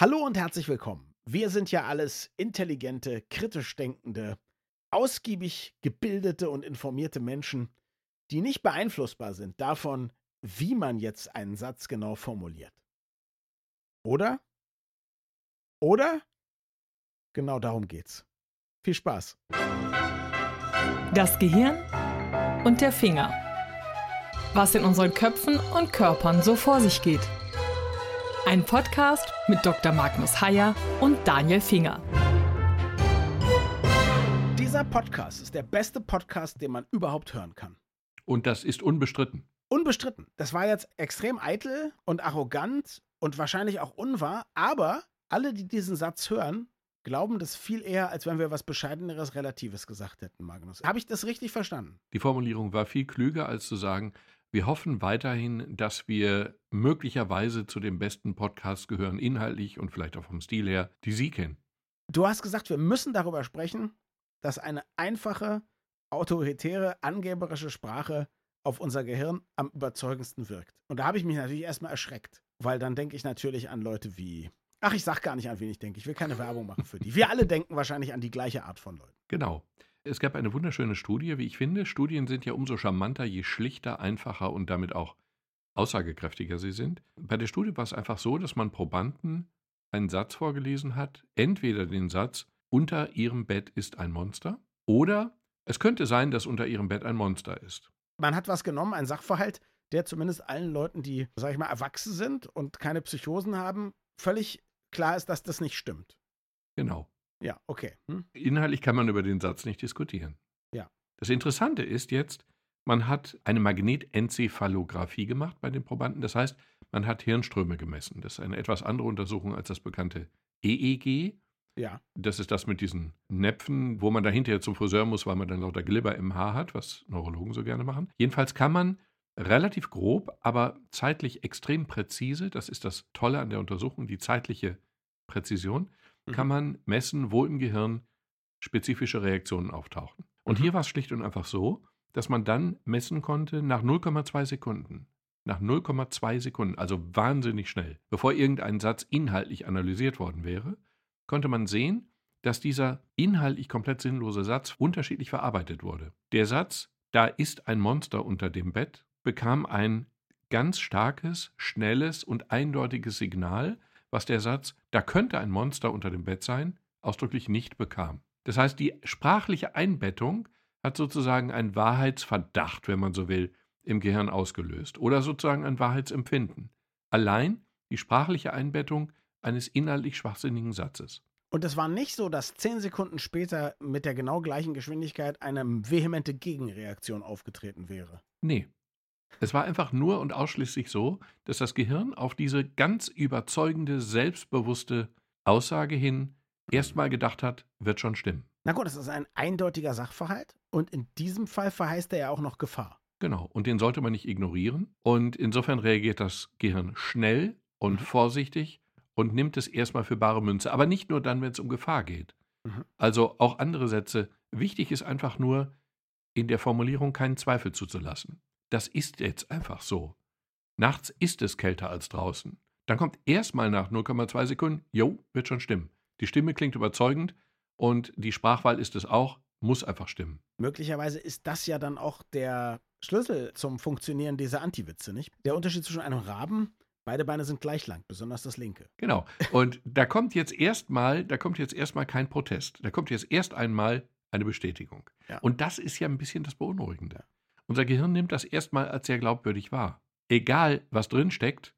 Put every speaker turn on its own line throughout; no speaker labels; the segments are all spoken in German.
Hallo und herzlich willkommen. Wir sind ja alles intelligente, kritisch denkende, ausgiebig gebildete und informierte Menschen, die nicht beeinflussbar sind davon, wie man jetzt einen Satz genau formuliert. Oder? Oder? Genau darum geht's. Viel Spaß.
Das Gehirn und der Finger. Was in unseren Köpfen und Körpern so vor sich geht. Ein Podcast mit Dr. Magnus Heyer und Daniel Finger.
Dieser Podcast ist der beste Podcast, den man überhaupt hören kann.
Und das ist unbestritten.
Unbestritten. Das war jetzt extrem eitel und arrogant und wahrscheinlich auch unwahr, aber alle, die diesen Satz hören, glauben das viel eher, als wenn wir was Bescheideneres, Relatives gesagt hätten, Magnus. Habe ich das richtig verstanden?
Die Formulierung war viel klüger, als zu sagen, wir hoffen weiterhin, dass wir möglicherweise zu den besten Podcasts gehören, inhaltlich und vielleicht auch vom Stil her, die Sie kennen.
Du hast gesagt, wir müssen darüber sprechen, dass eine einfache, autoritäre, angeberische Sprache auf unser Gehirn am überzeugendsten wirkt. Und da habe ich mich natürlich erstmal erschreckt, weil dann denke ich natürlich an Leute wie. Ach, ich sag gar nicht, an wen ich denke. Ich will keine Werbung machen für die. Wir alle denken wahrscheinlich an die gleiche Art von Leuten.
Genau. Es gab eine wunderschöne Studie, wie ich finde. Studien sind ja umso charmanter, je schlichter, einfacher und damit auch aussagekräftiger sie sind. Bei der Studie war es einfach so, dass man Probanden einen Satz vorgelesen hat, entweder den Satz, unter ihrem Bett ist ein Monster, oder es könnte sein, dass unter ihrem Bett ein Monster ist.
Man hat was genommen, ein Sachverhalt, der zumindest allen Leuten, die, sag ich mal, erwachsen sind und keine Psychosen haben, völlig klar ist, dass das nicht stimmt.
Genau.
Ja, okay. Hm?
Inhaltlich kann man über den Satz nicht diskutieren.
Ja.
Das Interessante ist jetzt, man hat eine Magnetenzephalografie gemacht bei den Probanden. Das heißt, man hat Hirnströme gemessen. Das ist eine etwas andere Untersuchung als das bekannte EEG.
Ja.
Das ist das mit diesen Näpfen, wo man da hinterher zum Friseur muss, weil man dann lauter Glibber im Haar hat, was Neurologen so gerne machen. Jedenfalls kann man relativ grob, aber zeitlich extrem präzise, das ist das Tolle an der Untersuchung, die zeitliche Präzision, kann
Mhm.
man messen, wo im Gehirn spezifische Reaktionen auftauchen. Und
Mhm.
hier war es schlicht und einfach so, dass man dann messen konnte nach 0,2 Sekunden. Nach 0,2 Sekunden, also wahnsinnig schnell, bevor irgendein Satz inhaltlich analysiert worden wäre, konnte man sehen, dass dieser inhaltlich komplett sinnlose Satz unterschiedlich verarbeitet wurde. Der Satz, da ist ein Monster unter dem Bett, bekam ein ganz starkes, schnelles und eindeutiges Signal, was der Satz, da könnte ein Monster unter dem Bett sein, ausdrücklich nicht bekam. Das heißt, die sprachliche Einbettung hat sozusagen einen Wahrheitsverdacht, wenn man so will, im Gehirn ausgelöst oder sozusagen ein Wahrheitsempfinden. Allein die sprachliche Einbettung eines inhaltlich schwachsinnigen Satzes.
Und es war nicht so, dass zehn Sekunden später mit der genau gleichen Geschwindigkeit eine vehemente Gegenreaktion aufgetreten wäre.
Nee. Es war einfach nur und ausschließlich so, dass das Gehirn auf diese ganz überzeugende, selbstbewusste Aussage hin erstmal gedacht hat, wird schon stimmen.
Na gut, das ist ein eindeutiger Sachverhalt und in diesem Fall verheißt er ja auch noch Gefahr.
Genau, und den sollte man nicht ignorieren. Und insofern reagiert das Gehirn schnell und
Mhm.
vorsichtig und nimmt es erstmal für bare Münze. Aber nicht nur dann, wenn es um Gefahr geht.
Mhm.
Also auch andere Sätze. Wichtig ist einfach nur, in der Formulierung keinen Zweifel zuzulassen. Das ist jetzt einfach so. Nachts ist es kälter als draußen. Dann kommt erstmal nach 0,2 Sekunden, jo, wird schon stimmen. Die Stimme klingt überzeugend und die Sprachwahl ist es auch, muss einfach stimmen.
Möglicherweise ist das ja dann auch der Schlüssel zum Funktionieren dieser Antiwitze, nicht? Der Unterschied zwischen einem Raben, beide Beine sind gleich lang, besonders das linke.
Genau. Und da kommt jetzt erstmal, da kommt jetzt erstmal kein Protest. Da kommt jetzt erst einmal eine Bestätigung.
Ja.
Und das ist ja ein bisschen das Beunruhigende. Unser Gehirn nimmt das erstmal als sehr glaubwürdig wahr. Egal, was drin steckt,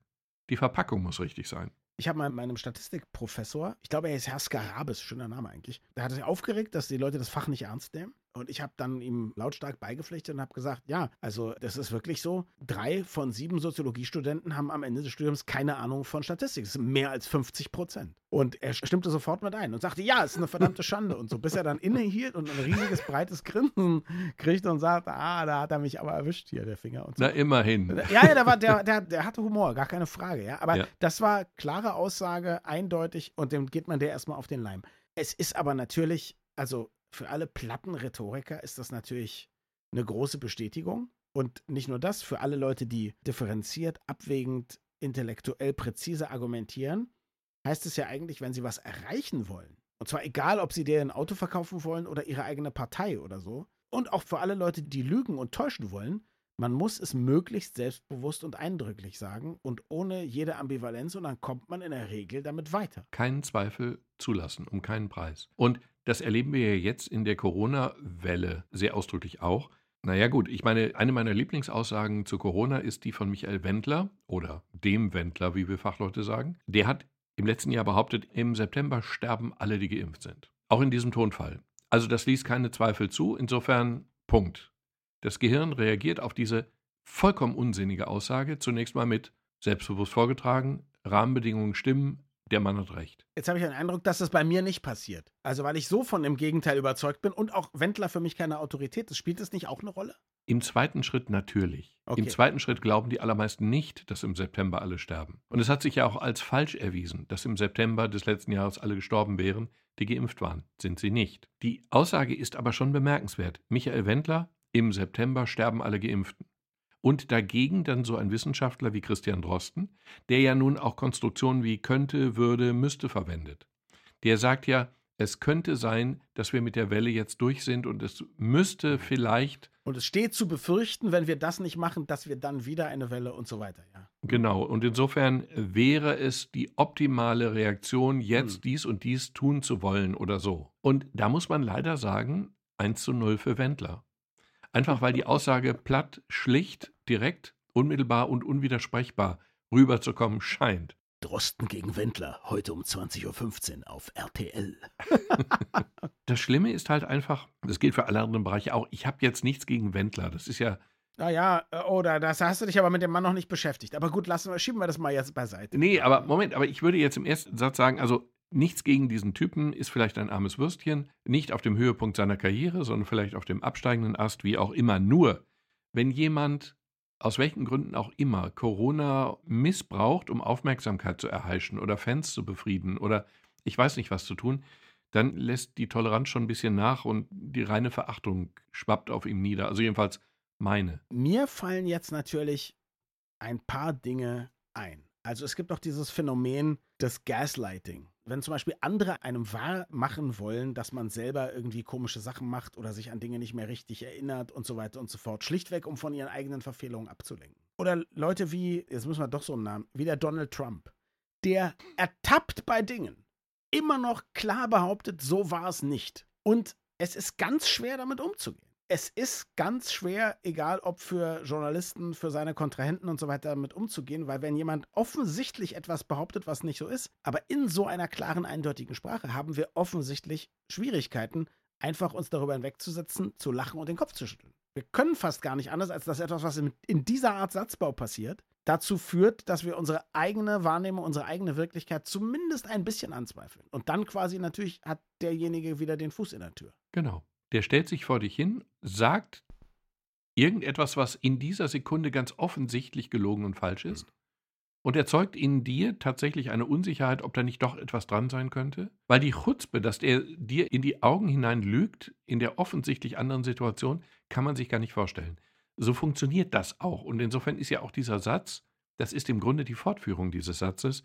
die Verpackung muss richtig sein.
Ich habe mal meinem Statistikprofessor, ich glaube, er ist Herr Skarabis, schöner Name eigentlich, der hat sich aufgeregt, dass die Leute das Fach nicht ernst nehmen. Und ich habe dann ihm lautstark beigepflichtet und habe gesagt, ja, also das ist wirklich so. Drei von sieben Soziologiestudenten haben am Ende des Studiums keine Ahnung von Statistik. Das sind mehr als 50 Prozent. Und er stimmte sofort mit ein und sagte, ja, es ist eine verdammte Schande. Und so, bis er dann innehielt und ein riesiges, breites Grinsen kriegte und sagte, ah, da hat er mich aber erwischt hier, der Finger. Und so.
Na, immerhin.
Ja, ja, der, war, der, der, der hatte Humor, gar keine Frage, ja. Aber
Ja.
das war klare Aussage, eindeutig und dem geht man der erstmal auf den Leim. Es ist aber natürlich, also für alle platten Rhetoriker ist das natürlich eine große Bestätigung. Und nicht nur das, für alle Leute, die differenziert, abwägend, intellektuell präzise argumentieren, heißt es ja eigentlich, wenn sie was erreichen wollen, und zwar egal, ob sie dir ein Auto verkaufen wollen oder ihre eigene Partei oder so, und auch für alle Leute, die lügen und täuschen wollen, man muss es möglichst selbstbewusst und eindrücklich sagen und ohne jede Ambivalenz und dann kommt man in der Regel damit weiter.
Keinen Zweifel zulassen, um keinen Preis. Und das erleben wir ja jetzt in der Corona-Welle sehr ausdrücklich auch. Naja gut, ich meine, eine meiner Lieblingsaussagen zu Corona ist die von Michael Wendler oder dem Wendler, wie wir Fachleute sagen. Der hat im letzten Jahr behauptet, im September sterben alle, die geimpft sind. Auch in diesem Tonfall. Also das ließ keine Zweifel zu. Insofern Punkt. Das Gehirn reagiert auf diese vollkommen unsinnige Aussage zunächst mal mit selbstbewusst vorgetragen, Rahmenbedingungen stimmen, der Mann hat recht.
Jetzt habe ich den Eindruck, dass das bei mir nicht passiert. Also weil ich so von dem Gegenteil überzeugt bin und auch Wendler für mich keine Autorität ist. Spielt das nicht auch eine Rolle?
Im zweiten Schritt natürlich. Okay. Im zweiten Schritt glauben die allermeisten nicht, dass im September alle sterben. Und es hat sich ja auch als falsch erwiesen, dass im September des letzten Jahres alle gestorben wären, die geimpft waren. Sind sie nicht. Die Aussage ist aber schon bemerkenswert. Michael Wendler, im September sterben alle Geimpften. Und dagegen dann so ein Wissenschaftler wie Christian Drosten, der ja nun auch Konstruktionen wie könnte, würde, müsste verwendet. Der sagt ja, es könnte sein, dass wir mit der Welle jetzt durch sind und es müsste vielleicht.
Und es steht zu befürchten, wenn wir das nicht machen, dass wir dann wieder eine Welle und so weiter, ja.
Genau. Und insofern wäre es die optimale Reaktion, jetzt hm. dies und dies tun zu wollen oder so. Und da muss man leider sagen, 1 zu 0 für Wendler. Einfach weil die Aussage platt, schlicht, direkt, unmittelbar und unwidersprechbar rüberzukommen scheint.
Drosten gegen Wendler, heute um 20.15 Uhr auf RTL.
das Schlimme ist halt einfach, das gilt für alle anderen Bereiche auch, ich habe jetzt nichts gegen Wendler. Das ist ja.
Naja, äh, oder das hast du dich aber mit dem Mann noch nicht beschäftigt. Aber gut, lassen wir, schieben wir das mal jetzt beiseite.
Nee, aber Moment, aber ich würde jetzt im ersten Satz sagen, also Nichts gegen diesen Typen, ist vielleicht ein armes Würstchen, nicht auf dem Höhepunkt seiner Karriere, sondern vielleicht auf dem absteigenden Ast, wie auch immer. Nur, wenn jemand aus welchen Gründen auch immer Corona missbraucht, um Aufmerksamkeit zu erheischen oder Fans zu befrieden oder ich weiß nicht was zu tun, dann lässt die Toleranz schon ein bisschen nach und die reine Verachtung schwappt auf ihm nieder. Also jedenfalls meine.
Mir fallen jetzt natürlich ein paar Dinge ein. Also es gibt auch dieses Phänomen des Gaslighting. Wenn zum Beispiel andere einem wahr machen wollen, dass man selber irgendwie komische Sachen macht oder sich an Dinge nicht mehr richtig erinnert und so weiter und so fort, schlichtweg, um von ihren eigenen Verfehlungen abzulenken. Oder Leute wie, jetzt müssen wir doch so einen Namen, wie der Donald Trump, der ertappt bei Dingen, immer noch klar behauptet, so war es nicht. Und es ist ganz schwer damit umzugehen es ist ganz schwer, egal ob für Journalisten, für seine Kontrahenten und so weiter, damit umzugehen, weil wenn jemand offensichtlich etwas behauptet, was nicht so ist, aber in so einer klaren, eindeutigen Sprache haben wir offensichtlich Schwierigkeiten, einfach uns darüber hinwegzusetzen, zu lachen und den Kopf zu schütteln. Wir können fast gar nicht anders, als dass etwas, was in dieser Art Satzbau passiert, dazu führt, dass wir unsere eigene Wahrnehmung, unsere eigene Wirklichkeit zumindest ein bisschen anzweifeln. Und dann quasi natürlich hat derjenige wieder den Fuß in der Tür.
Genau der stellt sich vor dich hin, sagt irgendetwas, was in dieser Sekunde ganz offensichtlich gelogen und falsch ist, mhm. und erzeugt in dir tatsächlich eine Unsicherheit, ob da nicht doch etwas dran sein könnte, weil die Chutzpe, dass er dir in die Augen hinein lügt, in der offensichtlich anderen Situation, kann man sich gar nicht vorstellen. So funktioniert das auch. Und insofern ist ja auch dieser Satz, das ist im Grunde die Fortführung dieses Satzes,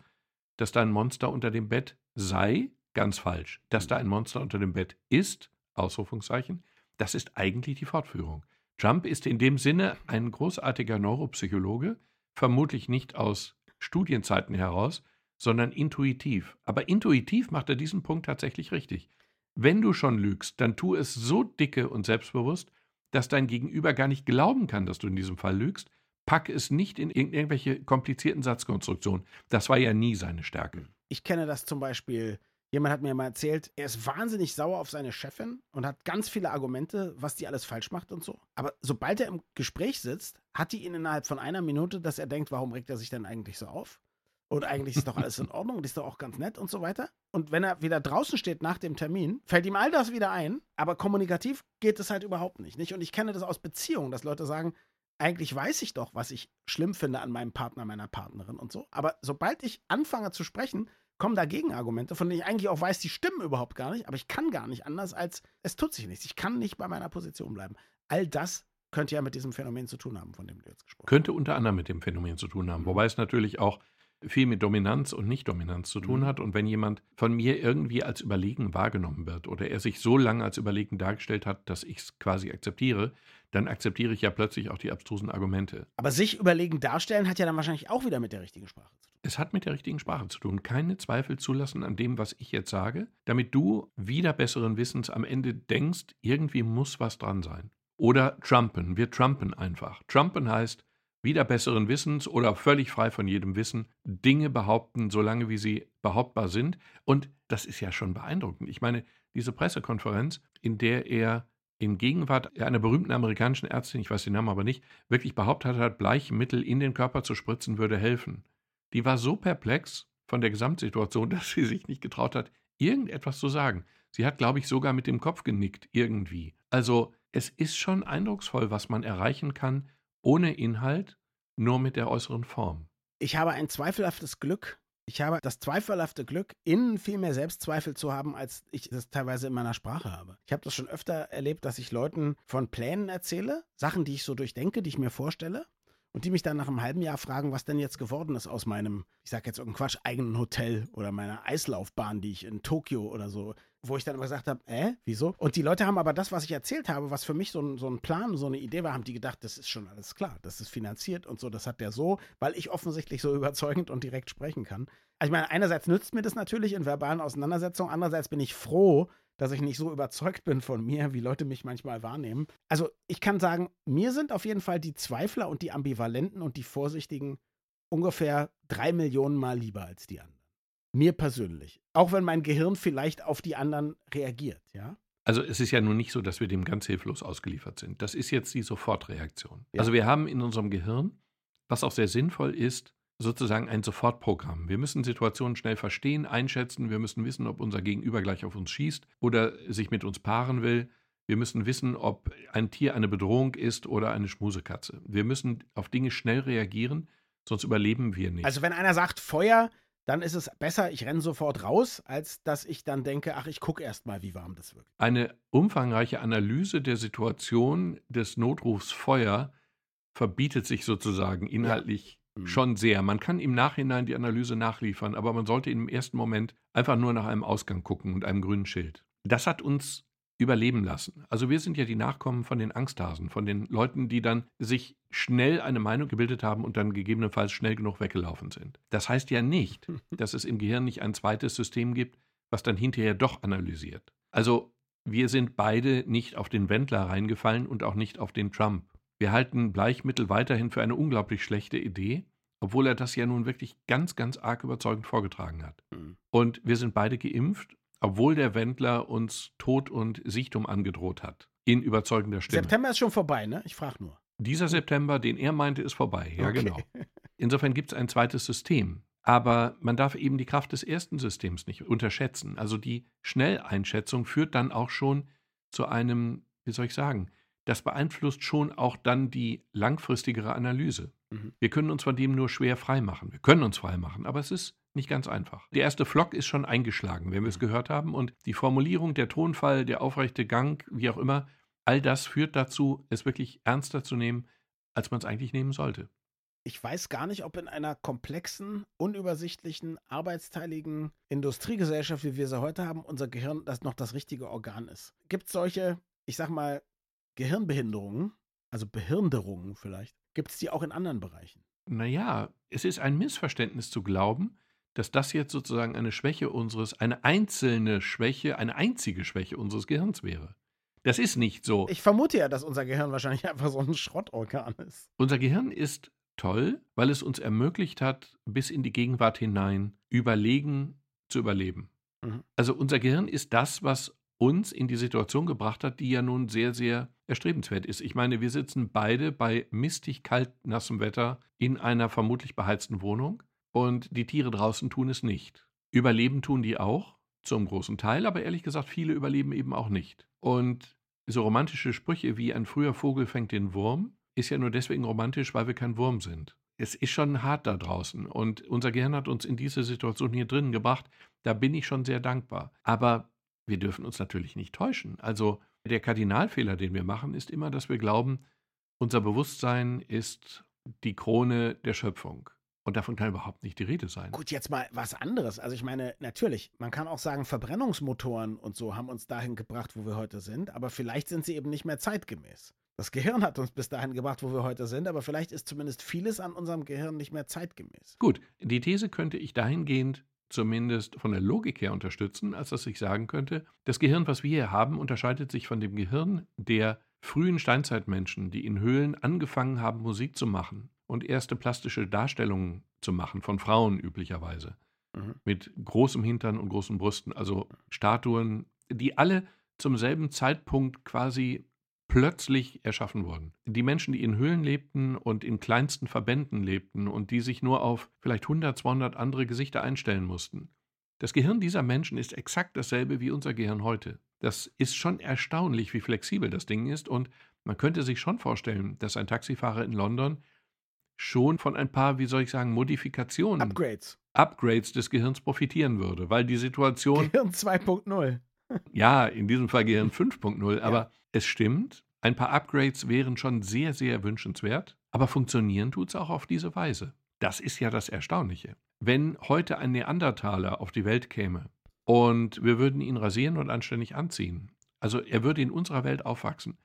dass da ein Monster unter dem Bett sei, ganz falsch. Dass da ein Monster unter dem Bett ist, Ausrufungszeichen, das ist eigentlich die Fortführung. Trump ist in dem Sinne ein großartiger Neuropsychologe, vermutlich nicht aus Studienzeiten heraus, sondern intuitiv. Aber intuitiv macht er diesen Punkt tatsächlich richtig. Wenn du schon lügst, dann tu es so dicke und selbstbewusst, dass dein Gegenüber gar nicht glauben kann, dass du in diesem Fall lügst. Pack es nicht in irgendwelche komplizierten Satzkonstruktionen. Das war ja nie seine Stärke.
Ich kenne das zum Beispiel Jemand hat mir mal erzählt, er ist wahnsinnig sauer auf seine Chefin und hat ganz viele Argumente, was die alles falsch macht und so. Aber sobald er im Gespräch sitzt, hat die ihn innerhalb von einer Minute, dass er denkt, warum regt er sich denn eigentlich so auf? Und eigentlich ist doch alles in Ordnung und ist doch auch ganz nett und so weiter. Und wenn er wieder draußen steht nach dem Termin, fällt ihm all das wieder ein, aber kommunikativ geht es halt überhaupt nicht, nicht? Und ich kenne das aus Beziehungen, dass Leute sagen, eigentlich weiß ich doch, was ich schlimm finde an meinem Partner, meiner Partnerin und so. Aber sobald ich anfange zu sprechen, kommen da Gegenargumente, von denen ich eigentlich auch weiß, die stimmen überhaupt gar nicht, aber ich kann gar nicht anders als, es tut sich nichts. Ich kann nicht bei meiner Position bleiben. All das könnte ja mit diesem Phänomen zu tun haben, von dem du jetzt gesprochen hast.
Könnte unter anderem mit dem Phänomen zu tun haben. Wobei es natürlich auch viel mit Dominanz und Nicht-Dominanz zu tun
Mhm.
hat. Und wenn jemand von mir irgendwie als überlegen wahrgenommen wird oder er sich so lange als überlegen dargestellt hat, dass ich es quasi akzeptiere, dann akzeptiere ich ja plötzlich auch die abstrusen Argumente.
Aber sich überlegen darstellen hat ja dann wahrscheinlich auch wieder mit der richtigen Sprache zu tun.
Es hat mit der richtigen Sprache zu tun. Keine Zweifel zulassen an dem, was ich jetzt sage, damit du wieder besseren Wissens am Ende denkst, irgendwie muss was dran sein. Oder Trumpen. Wir trumpen einfach. Trumpen heißt, wieder besseren Wissens oder völlig frei von jedem Wissen Dinge behaupten, solange wie sie behauptbar sind. Und das ist ja schon beeindruckend. Ich meine, diese Pressekonferenz, in der er in Gegenwart einer berühmten amerikanischen Ärztin, ich weiß den Namen aber nicht, wirklich behauptet hat, Bleichmittel in den Körper zu spritzen würde helfen. Die war so perplex von der Gesamtsituation, dass sie sich nicht getraut hat, irgendetwas zu sagen. Sie hat, glaube ich, sogar mit dem Kopf genickt, irgendwie. Also es ist schon eindrucksvoll, was man erreichen kann, ohne Inhalt, nur mit der äußeren Form.
Ich habe ein zweifelhaftes Glück. Ich habe das zweifelhafte Glück, innen viel mehr Selbstzweifel zu haben, als ich das teilweise in meiner Sprache habe. Ich habe das schon öfter erlebt, dass ich Leuten von Plänen erzähle, Sachen, die ich so durchdenke, die ich mir vorstelle. Und die mich dann nach einem halben Jahr fragen, was denn jetzt geworden ist aus meinem, ich sag jetzt irgendein Quatsch, eigenen Hotel oder meiner Eislaufbahn, die ich in Tokio oder so, wo ich dann immer gesagt habe, äh, wieso? Und die Leute haben aber das, was ich erzählt habe, was für mich so ein, so ein Plan, so eine Idee war, haben die gedacht, das ist schon alles klar, das ist finanziert und so, das hat der so, weil ich offensichtlich so überzeugend und direkt sprechen kann. Also ich meine, einerseits nützt mir das natürlich in verbalen Auseinandersetzungen, andererseits bin ich froh, dass ich nicht so überzeugt bin von mir, wie Leute mich manchmal wahrnehmen. Also ich kann sagen, mir sind auf jeden Fall die Zweifler und die Ambivalenten und die Vorsichtigen ungefähr drei Millionen Mal lieber als die anderen. Mir persönlich. Auch wenn mein Gehirn vielleicht auf die anderen reagiert, ja.
Also es ist ja nun nicht so, dass wir dem ganz hilflos ausgeliefert sind. Das ist jetzt die Sofortreaktion.
Ja.
Also wir haben in unserem Gehirn, was auch sehr sinnvoll ist, sozusagen ein Sofortprogramm. Wir müssen Situationen schnell verstehen, einschätzen, wir müssen wissen, ob unser Gegenüber gleich auf uns schießt oder sich mit uns paaren will. Wir müssen wissen, ob ein Tier eine Bedrohung ist oder eine Schmusekatze. Wir müssen auf Dinge schnell reagieren, sonst überleben wir nicht.
Also wenn einer sagt Feuer, dann ist es besser, ich renne sofort raus, als dass ich dann denke, ach, ich gucke erst mal, wie warm das wirkt.
Eine umfangreiche Analyse der Situation des Notrufs Feuer verbietet sich sozusagen inhaltlich
Mhm.
schon sehr. Man kann im Nachhinein die Analyse nachliefern, aber man sollte im ersten Moment einfach nur nach einem Ausgang gucken und einem grünen Schild. Das hat uns überleben lassen. Also wir sind ja die Nachkommen von den Angsthasen, von den Leuten, die dann sich schnell eine Meinung gebildet haben und dann gegebenenfalls schnell genug weggelaufen sind. Das heißt ja nicht, dass es im Gehirn nicht ein zweites System gibt, was dann hinterher doch analysiert. Also wir sind beide nicht auf den Wendler reingefallen und auch nicht auf den Trump. Wir halten Bleichmittel weiterhin für eine unglaublich schlechte Idee, obwohl er das ja nun wirklich ganz, ganz arg überzeugend vorgetragen hat.
Mhm.
Und wir sind beide geimpft, obwohl der Wendler uns Tod und Sichtum angedroht hat. In überzeugender Stimme.
September ist schon vorbei, ne? Ich frage nur.
Dieser September, den er meinte, ist vorbei. Ja,
Okay.
genau. Insofern gibt es ein zweites System. Aber man darf eben die Kraft des ersten Systems nicht unterschätzen. Also die Schnelleinschätzung führt dann auch schon zu einem, wie soll ich sagen, das beeinflusst schon auch dann die langfristigere Analyse.
Mhm.
Wir können uns von dem nur schwer freimachen. Wir können uns freimachen, aber es ist nicht ganz einfach. Der erste Flock ist schon eingeschlagen, wenn wir es gehört haben. Und die Formulierung, der Tonfall, der aufrechte Gang, wie auch immer, all das führt dazu, es wirklich ernster zu nehmen, als man es eigentlich nehmen sollte.
Ich weiß gar nicht, ob in einer komplexen, unübersichtlichen, arbeitsteiligen Industriegesellschaft, wie wir sie heute haben, unser Gehirn das noch das richtige Organ ist. Gibt es solche, ich sag mal, Gehirnbehinderungen, also Behirnderungen vielleicht, gibt es die auch in anderen Bereichen?
Naja, es ist ein Missverständnis zu glauben, dass das jetzt sozusagen eine Schwäche unseres, eine einzelne Schwäche, eine einzige Schwäche unseres Gehirns wäre. Das ist nicht so.
Ich vermute ja, dass unser Gehirn wahrscheinlich einfach so ein Schrottorgan ist.
Unser Gehirn ist toll, weil es uns ermöglicht hat, bis in die Gegenwart hinein überlegen zu überleben.
Mhm.
Also unser Gehirn ist das, was uns in die Situation gebracht hat, die ja nun sehr, sehr erstrebenswert ist. Ich meine, wir sitzen beide bei mistig kalt nassem Wetter in einer vermutlich beheizten Wohnung und die Tiere draußen tun es nicht. Überleben tun die auch, zum großen Teil, aber ehrlich gesagt, viele überleben eben auch nicht. Und so romantische Sprüche wie ein früher Vogel fängt den Wurm ist ja nur deswegen romantisch, weil wir kein Wurm sind. Es ist schon hart da draußen und unser Gehirn hat uns in diese Situation hier drinnen gebracht. Da bin ich schon sehr dankbar. Aber wir dürfen uns natürlich nicht täuschen. Also der Kardinalfehler, den wir machen, ist immer, dass wir glauben, unser Bewusstsein ist die Krone der Schöpfung. Und davon kann überhaupt nicht die Rede sein.
Gut, jetzt mal was anderes. Also ich meine, natürlich, man kann auch sagen, Verbrennungsmotoren und so haben uns dahin gebracht, wo wir heute sind, aber vielleicht sind sie eben nicht mehr zeitgemäß. Das Gehirn hat uns bis dahin gebracht, wo wir heute sind, aber vielleicht ist zumindest vieles an unserem Gehirn nicht mehr zeitgemäß.
Gut, die These könnte ich dahingehend zumindest von der Logik her unterstützen, als dass ich sagen könnte, das Gehirn, was wir hier haben, unterscheidet sich von dem Gehirn der frühen Steinzeitmenschen, die in Höhlen angefangen haben, Musik zu machen und erste plastische Darstellungen zu machen, von Frauen üblicherweise, mhm. mit großem Hintern und großen Brüsten, also Statuen, die alle zum selben Zeitpunkt quasi plötzlich erschaffen wurden. Die Menschen, die in Höhlen lebten und in kleinsten Verbänden lebten und die sich nur auf vielleicht 100, 200 andere Gesichter einstellen mussten. Das Gehirn dieser Menschen ist exakt dasselbe wie unser Gehirn heute. Das ist schon erstaunlich, wie flexibel das Ding ist und man könnte sich schon vorstellen, dass ein Taxifahrer in London schon von ein paar, wie soll ich sagen, Modifikationen,
Upgrades,
Upgrades des Gehirns profitieren würde, weil die Situation.
Gehirn 2.0.
ja, in diesem Fall Gehirn 5.0, aber ja. es stimmt, ein paar Upgrades wären schon sehr, sehr wünschenswert, aber funktionieren tut es auch auf diese Weise. Das ist ja das Erstaunliche. Wenn heute ein Neandertaler auf die Welt käme und wir würden ihn rasieren und anständig anziehen, also er würde in unserer Welt aufwachsen,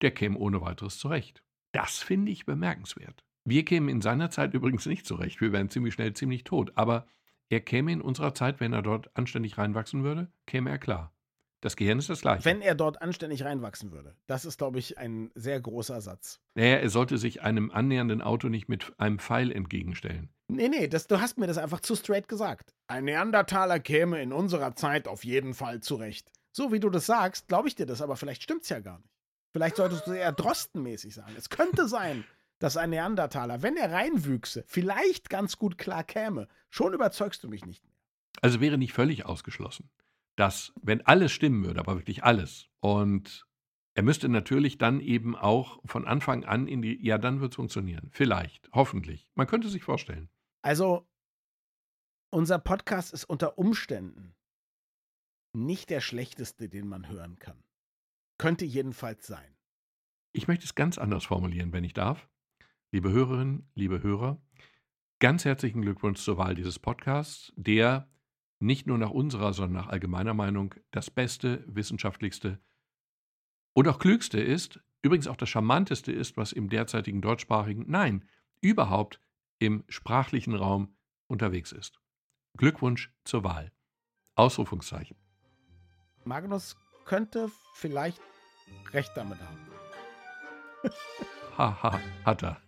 der käme ohne weiteres zurecht. Das finde ich bemerkenswert. Wir kämen in seiner Zeit übrigens nicht zurecht. Wir wären ziemlich schnell ziemlich tot. Aber er käme in unserer Zeit, wenn er dort anständig reinwachsen würde, käme er klar. Das Gehirn ist das gleiche.
Wenn er dort anständig reinwachsen würde. Das ist, glaube ich, ein sehr großer Satz.
Naja, er sollte sich einem annähernden Auto nicht mit einem Pfeil entgegenstellen.
Nee, nee, das, du hast mir das einfach zu straight gesagt. Ein Neandertaler käme in unserer Zeit auf jeden Fall zurecht. So wie du das sagst, glaube ich dir das, aber vielleicht stimmt es ja gar nicht. Vielleicht solltest du eher drostenmäßig sagen. Es könnte sein, dass ein Neandertaler, wenn er reinwüchse, vielleicht ganz gut klar käme. Schon überzeugst du mich nicht mehr.
Also wäre nicht völlig ausgeschlossen, dass, wenn alles stimmen würde, aber wirklich alles, und er müsste natürlich dann eben auch von Anfang an in die, ja, dann wird es funktionieren. Vielleicht, hoffentlich. Man könnte sich vorstellen.
Also, unser Podcast ist unter Umständen nicht der schlechteste, den man hören kann. Könnte jedenfalls sein.
Ich möchte es ganz anders formulieren, wenn ich darf. Liebe Hörerinnen, liebe Hörer, ganz herzlichen Glückwunsch zur Wahl dieses Podcasts, der nicht nur nach unserer, sondern nach allgemeiner Meinung das beste, wissenschaftlichste und auch klügste ist, übrigens auch das charmanteste ist, was im derzeitigen deutschsprachigen, nein, überhaupt im sprachlichen Raum unterwegs ist. Glückwunsch zur Wahl. Ausrufungszeichen.
Magnus könnte vielleicht recht damit haben.
Haha, hat er.